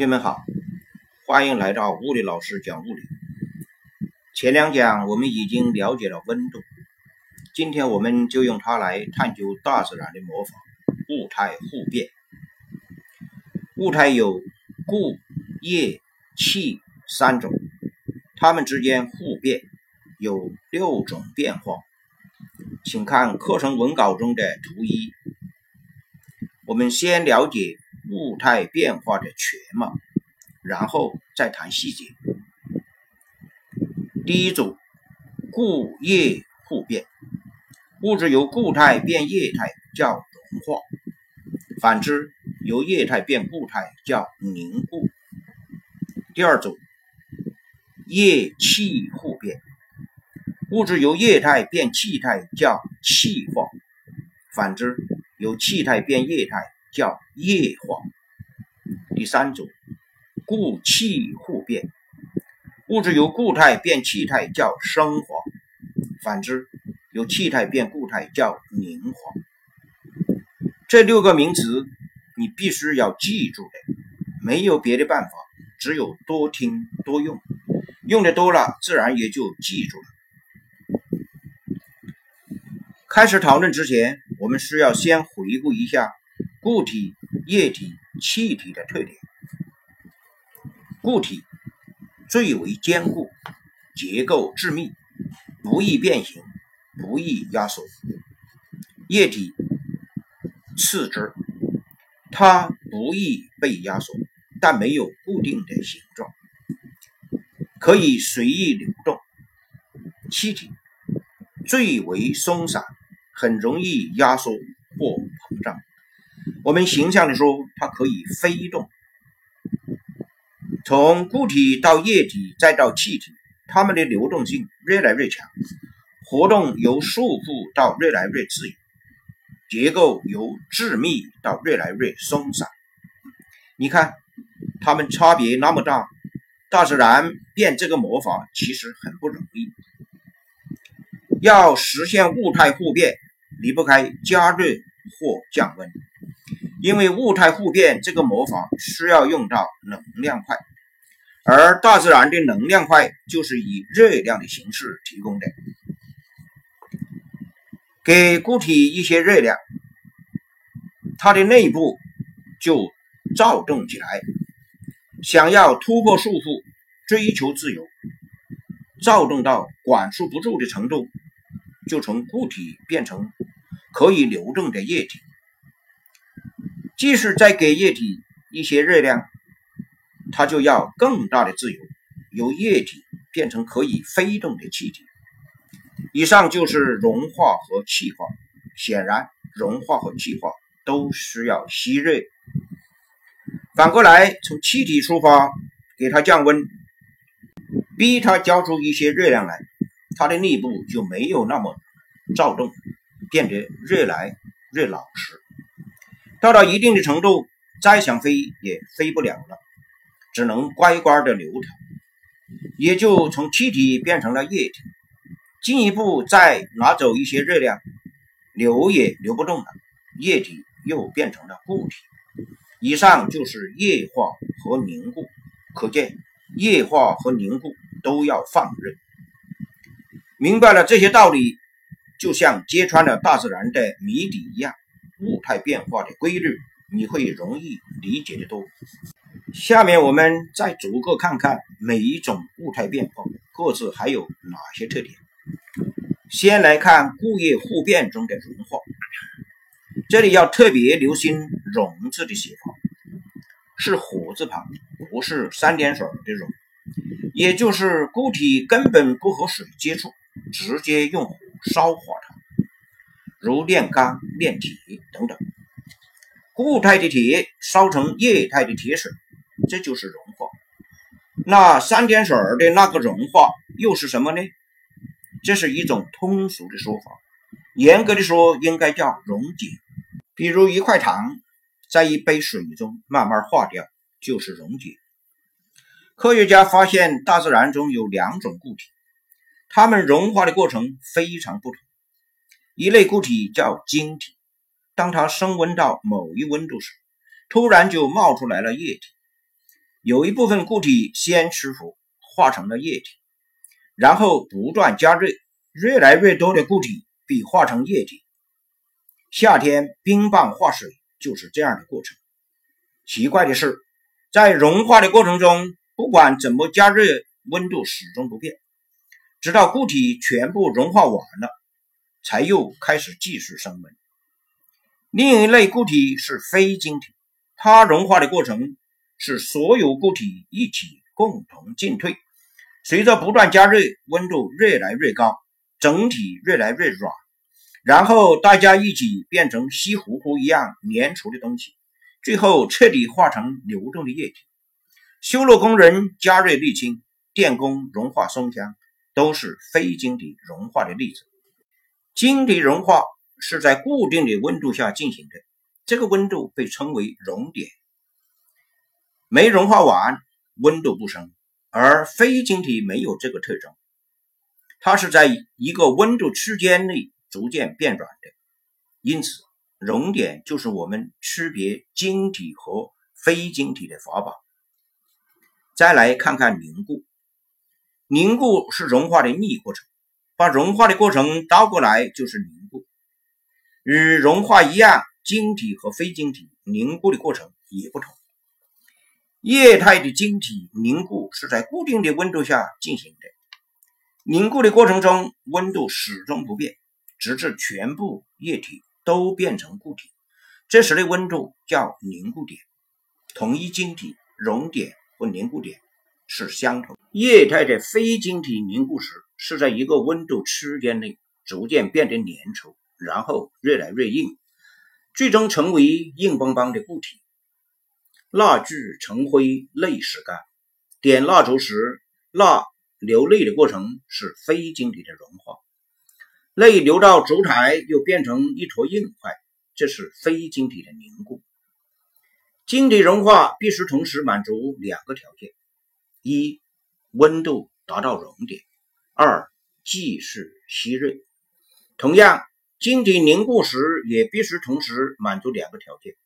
同学们好，欢迎来到物理老师讲物理。前两讲我们已经了解了温度，今天我们就用它来探究大自然的魔法——物态互变。物态有固、液、气三种，它们之间互变有六种变化。请看课程文稿中的图一。我们先了解。物态变化的全貌，然后再谈细节。第一组，固液互变，物质由固态变液态叫融化，反之，由液态变固态叫凝固。第二组，液气互变，物质由液态变气态叫气化，反之，由气态变液态。叫液化。第三种，固气互变，物质由固态变气态叫升华，反之，由气态变固态叫凝华。这六个名词你必须要记住的，没有别的办法，只有多听多用，用的多了，自然也就记住了。开始讨论之前，我们需要先回顾一下。固体、液体、气体的特点：固体最为坚固，结构致密，不易变形，不易压缩；液体次之，它不易被压缩，但没有固定的形状，可以随意流动；气体最为松散，很容易压缩或。我们形象的说，它可以飞动。从固体到液体再到气体，它们的流动性越来越强，活动由束缚到越来越自由，结构由致密到越来越松散。你看，它们差别那么大，大自然变这个魔法其实很不容易。要实现物态互变，离不开加热或降温。因为物态互变这个魔法需要用到能量块，而大自然的能量块就是以热量的形式提供的。给固体一些热量，它的内部就躁动起来，想要突破束缚，追求自由，躁动到管束不住的程度，就从固体变成可以流动的液体。即使再给液体一些热量，它就要更大的自由，由液体变成可以飞动的气体。以上就是融化和气化。显然，融化和气化都需要吸热。反过来，从气体出发，给它降温，逼它交出一些热量来，它的内部就没有那么躁动，变得越来越老实。到了一定的程度，再想飞也飞不了了，只能乖乖的流淌，也就从气体变成了液体。进一步再拿走一些热量，流也流不动了，液体又变成了固体。以上就是液化和凝固，可见液化和凝固都要放热。明白了这些道理，就像揭穿了大自然的谜底一样。物态变化的规律，你会容易理解的多。下面我们再逐个看看每一种物态变化各自还有哪些特点。先来看固液互变中的融化，这里要特别留心“融”字的写法，是火字旁，不是三点水的“融”，也就是固体根本不和水接触，直接用火烧化它。如炼钢、炼铁等等，固态的铁烧成液态的铁水，这就是融化。那三点水的那个融化又是什么呢？这是一种通俗的说法，严格的说应该叫溶解。比如一块糖在一杯水中慢慢化掉，就是溶解。科学家发现大自然中有两种固体，它们融化的过程非常不同。一类固体叫晶体，当它升温到某一温度时，突然就冒出来了液体。有一部分固体先吃服，化成了液体，然后不断加热，越来越多的固体被化成液体。夏天冰棒化水就是这样的过程。奇怪的是，在融化的过程中，不管怎么加热，温度始终不变，直到固体全部融化完了，才又开始继续升温。另一类固体是非晶体，它融化的过程。是所有固体一起共同进退，随着不断加热，温度越来越高，整体越来越软，然后大家一起变成稀糊糊一样粘稠的东西，最后彻底化成流动的液体。修路工人加热沥青，电工融化松香，都是非晶体融化的例子。晶体融化是在固定的温度下进行的，这个温度被称为熔点。没融化完，温度不升，而非晶体没有这个特征，它是在一个温度区间内逐渐变软的，因此熔点就是我们区别晶体和非晶体的法宝。再来看看凝固，凝固是融化的逆过程，把融化的过程倒过来就是凝固。与融化一样，晶体和非晶体凝固的过程也不同。液态的晶体凝固是在固定的温度下进行的，凝固的过程中温度始终不变，直至全部液体都变成固体，这时的温度叫凝固点。同一晶体熔点和凝固点是相同。液态的非晶体凝固时是在一个温度区间内逐渐变得粘稠，然后越来越硬，最终成为硬邦邦的固体。蜡炬成灰泪始干。点蜡烛时，蜡流泪的过程是非晶体的融化，泪流到烛台又变成一坨硬块，这是非晶体的凝固。晶体融化必须同时满足两个条件：一、温度达到熔点；二、既是吸热。同样，晶体凝固时也必须同时满足两个条件：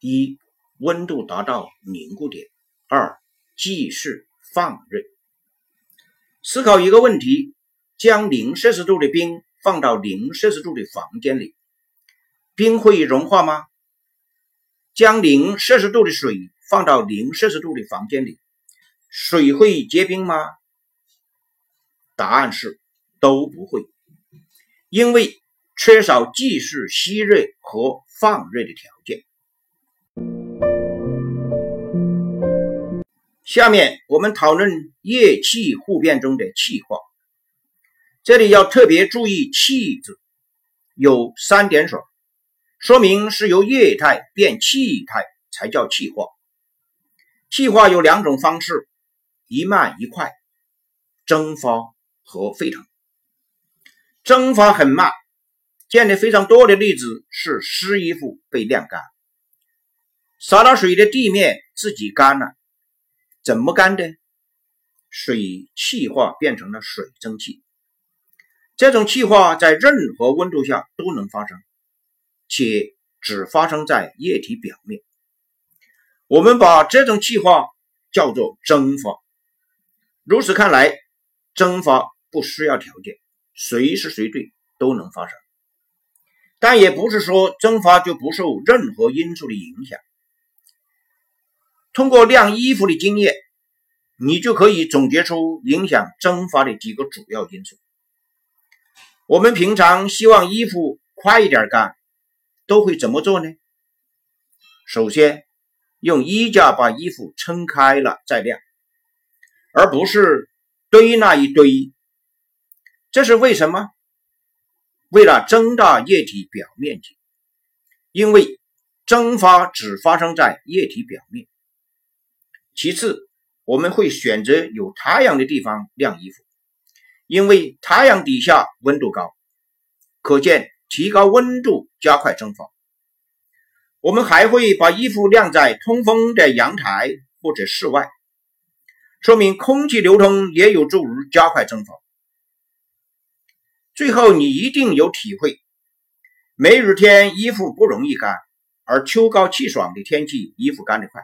一、温度达到凝固点。二、既是放热。思考一个问题：将零摄氏度的冰放到零摄氏度的房间里，冰会融化吗？将零摄氏度的水放到零摄氏度的房间里，水会结冰吗？答案是都不会，因为缺少继续吸热和放热的条件。下面我们讨论液气互变中的气化。这里要特别注意“气”字，有三点水，说明是由液态变气态才叫气化。气化有两种方式，一慢一快，蒸发和沸腾。蒸发很慢，见的非常多的例子是湿衣服被晾干，洒了水的地面自己干了。怎么干的？水气化变成了水蒸气。这种气化在任何温度下都能发生，且只发生在液体表面。我们把这种气化叫做蒸发。如此看来，蒸发不需要条件，随时随地都能发生。但也不是说蒸发就不受任何因素的影响。通过晾衣服的经验，你就可以总结出影响蒸发的几个主要因素。我们平常希望衣服快一点干，都会怎么做呢？首先，用衣架把衣服撑开了再晾，而不是堆那一堆。这是为什么？为了增大液体表面积，因为蒸发只发生在液体表面。其次，我们会选择有太阳的地方晾衣服，因为太阳底下温度高，可见提高温度加快蒸发。我们还会把衣服晾在通风的阳台或者室外，说明空气流通也有助于加快蒸发。最后，你一定有体会：梅雨天衣服不容易干，而秋高气爽的天气衣服干得快。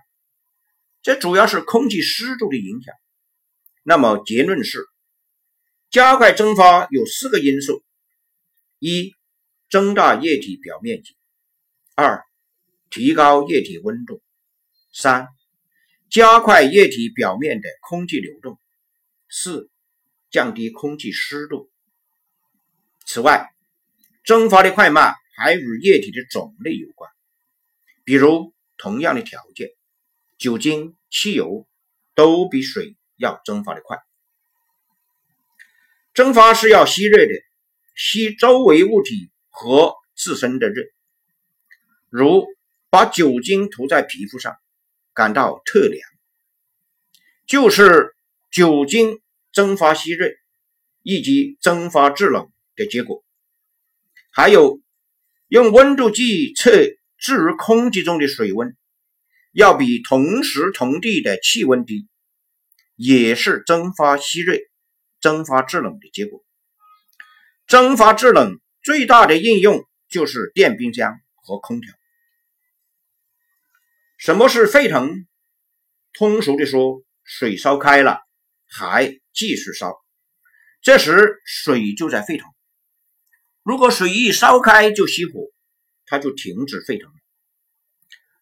这主要是空气湿度的影响。那么结论是，加快蒸发有四个因素：一、增大液体表面积；二、提高液体温度；三、加快液体表面的空气流动；四、降低空气湿度。此外，蒸发的快慢还与液体的种类有关。比如，同样的条件，酒精、汽油都比水要蒸发的快。蒸发是要吸热的，吸周围物体和自身的热。如把酒精涂在皮肤上，感到特凉，就是酒精蒸发吸热以及蒸发制冷。的结果，还有用温度计测置于空气中的水温，要比同时同地的气温低，也是蒸发吸热、蒸发制冷的结果。蒸发制冷最大的应用就是电冰箱和空调。什么是沸腾？通俗的说，水烧开了，还继续烧，这时水就在沸腾。如果水一烧开就熄火，它就停止沸腾。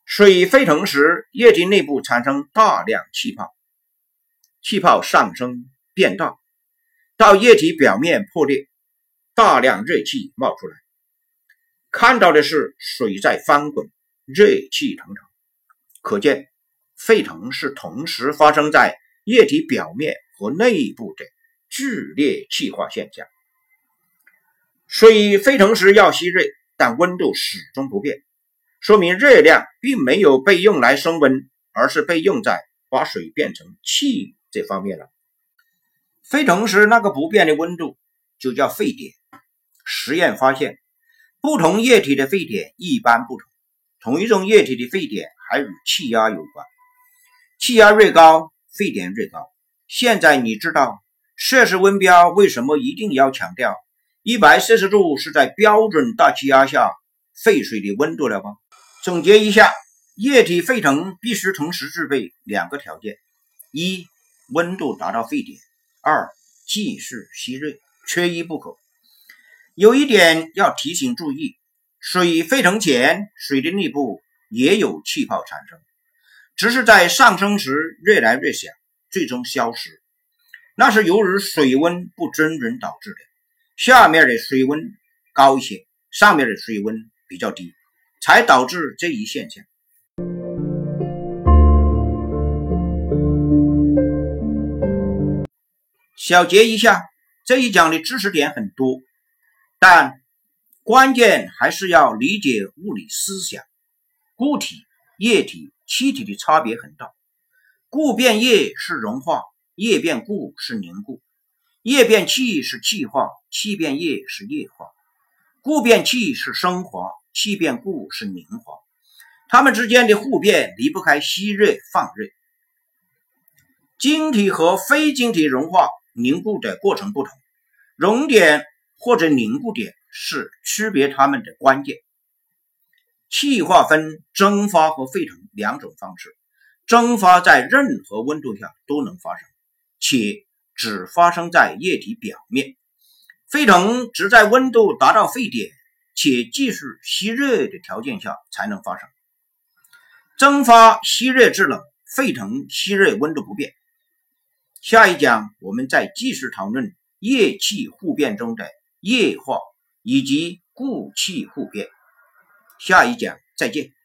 水沸腾时，液体内部产生大量气泡，气泡上升变大，到液体表面破裂，大量热气冒出来。看到的是水在翻滚，热气腾腾。可见，沸腾是同时发生在液体表面和内部的剧烈气化现象。水沸腾时要吸热，但温度始终不变，说明热量并没有被用来升温，而是被用在把水变成气这方面了。沸腾时那个不变的温度就叫沸点。实验发现，不同液体的沸点一般不同，同一种液体的沸点还与气压有关，气压越高，沸点越高。现在你知道摄氏温标为什么一定要强调？一百摄氏度是在标准大气压下沸水的温度了吧？总结一下，液体沸腾必须同时具备两个条件：一、温度达到沸点；二、继续吸热，缺一不可。有一点要提醒注意：水沸腾前，水的内部也有气泡产生，只是在上升时越来越小，最终消失。那是由于水温不均匀导致的。下面的水温高一些，上面的水温比较低，才导致这一现象。小结一下，这一讲的知识点很多，但关键还是要理解物理思想。固体、液体、气体的差别很大，固变液是融化，液变固是凝固。液变气是气化，气变液是液化，固变气是升华，气变固是凝华。它们之间的互变离不开吸热放热。晶体和非晶体融化凝固的过程不同，熔点或者凝固点是区别它们的关键。气化分蒸发和沸腾两种方式，蒸发在任何温度下都能发生，且。只发生在液体表面，沸腾只在温度达到沸点且继续吸热的条件下才能发生。蒸发吸热制冷，沸腾吸热温度不变。下一讲我们再继续讨论液气互变中的液化以及固气互变。下一讲再见。